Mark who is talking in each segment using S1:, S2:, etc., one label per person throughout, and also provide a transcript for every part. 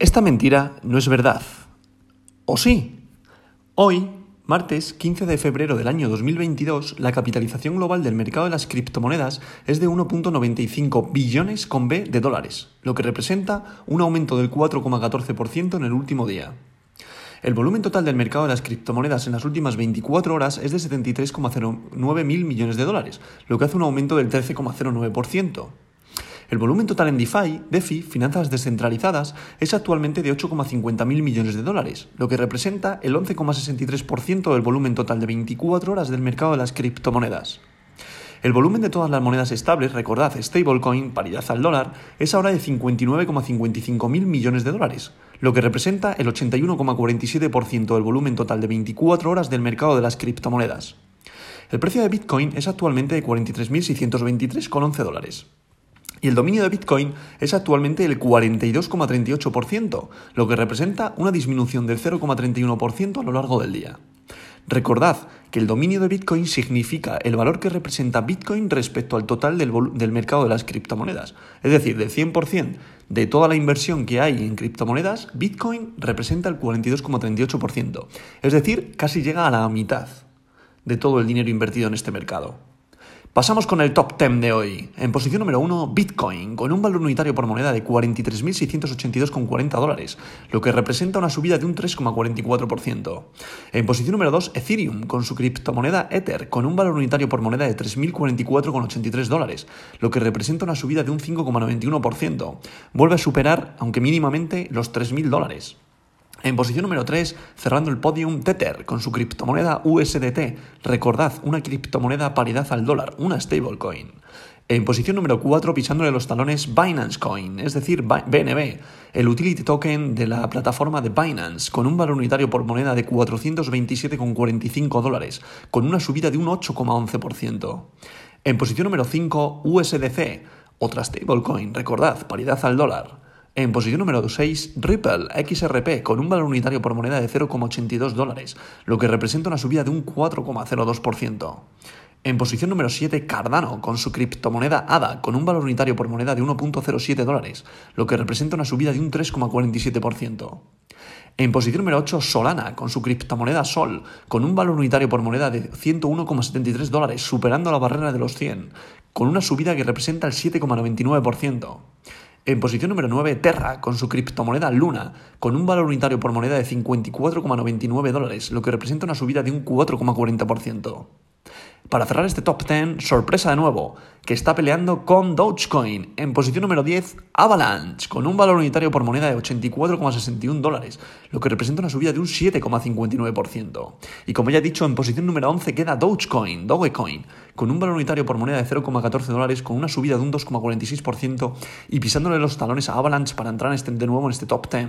S1: Esta mentira no es verdad. ¿O sí? Hoy, martes 15 de febrero del año 2022, la capitalización global del mercado de las criptomonedas es de 1.95 billones con B de dólares, lo que representa un aumento del 4,14% en el último día. El volumen total del mercado de las criptomonedas en las últimas 24 horas es de 73,09 mil millones de dólares, lo que hace un aumento del 13,09%. El volumen total en DeFi, DeFi, finanzas descentralizadas, es actualmente de 8,50 mil millones de dólares, lo que representa el 11,63% del volumen total de 24 horas del mercado de las criptomonedas. El volumen de todas las monedas estables, recordad, stablecoin, paridad al dólar, es ahora de 59,55 mil millones de dólares, lo que representa el 81,47% del volumen total de 24 horas del mercado de las criptomonedas. El precio de Bitcoin es actualmente de 43.623,11 dólares. Y el dominio de Bitcoin es actualmente el 42,38%, lo que representa una disminución del 0,31% a lo largo del día. Recordad que el dominio de Bitcoin significa el valor que representa Bitcoin respecto al total del, mercado de las criptomonedas. Es decir, del 100% de toda la inversión que hay en criptomonedas, Bitcoin representa el 42,38%. Es decir, casi llega a la mitad de todo el dinero invertido en este mercado. Pasamos con el top 10 de hoy. En posición número 1, Bitcoin, con un valor unitario por moneda de 43.682,40 dólares, lo que representa una subida de un 3,44%. En posición número 2, Ethereum, con su criptomoneda Ether, con un valor unitario por moneda de 3.044,83 dólares, lo que representa una subida de un 5,91%. Vuelve a superar, aunque mínimamente, los 3.000 dólares. En posición número 3, cerrando el podium, Tether, con su criptomoneda USDT. Recordad, una criptomoneda paridad al dólar, una stablecoin. En posición número 4, pisándole los talones, Binance Coin, es decir, BNB, el utility token de la plataforma de Binance, con un valor unitario por moneda de 427,45 dólares, con una subida de un 8,11%. En posición número 5, USDC, otra stablecoin, recordad, paridad al dólar. En posición número 6, Ripple XRP con un valor unitario por moneda de 0,82 dólares, lo que representa una subida de un 4,02%. En posición número 7, Cardano con su criptomoneda ADA con un valor unitario por moneda de 1,07 dólares, lo que representa una subida de un 3,47%. En posición número 8, Solana, con su criptomoneda Sol, con un valor unitario por moneda de 101,73 dólares, superando la barrera de los 100, con una subida que representa el 7,99%. En posición número 9, Terra, con su criptomoneda Luna, con un valor unitario por moneda de 54,99 dólares, lo que representa una subida de un 4,40%. Para cerrar este top 10, sorpresa de nuevo, que está peleando con Dogecoin. En posición número 10, Avalanche, con un valor unitario por moneda de 84,61 dólares, lo que representa una subida de un 7,59%. Y como ya he dicho, en posición número 11 queda Dogecoin, Dogecoin, con un valor unitario por moneda de 0,14 dólares, con una subida de un 2,46% y pisándole los talones a Avalanche para entrar este, de nuevo en este top 10.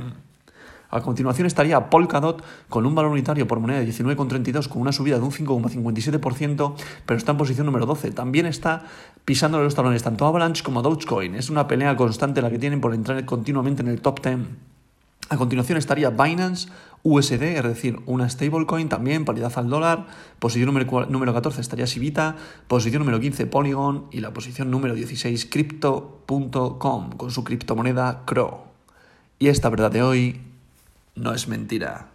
S1: A continuación estaría Polkadot con un valor unitario por moneda de 19,32 con una subida de un 5,57%, pero está en posición número 12. También está pisándole los talones tanto Avalanche como Dogecoin. Es una pelea constante la que tienen por entrar continuamente en el top 10. A continuación estaría Binance USD, es decir, una stablecoin también, paridad al dólar. Posición número, número 14 estaría Sivita. Posición número 15 Polygon. Y la posición número 16 Crypto.com con su criptomoneda CRO. Y esta verdad de hoy no es mentira.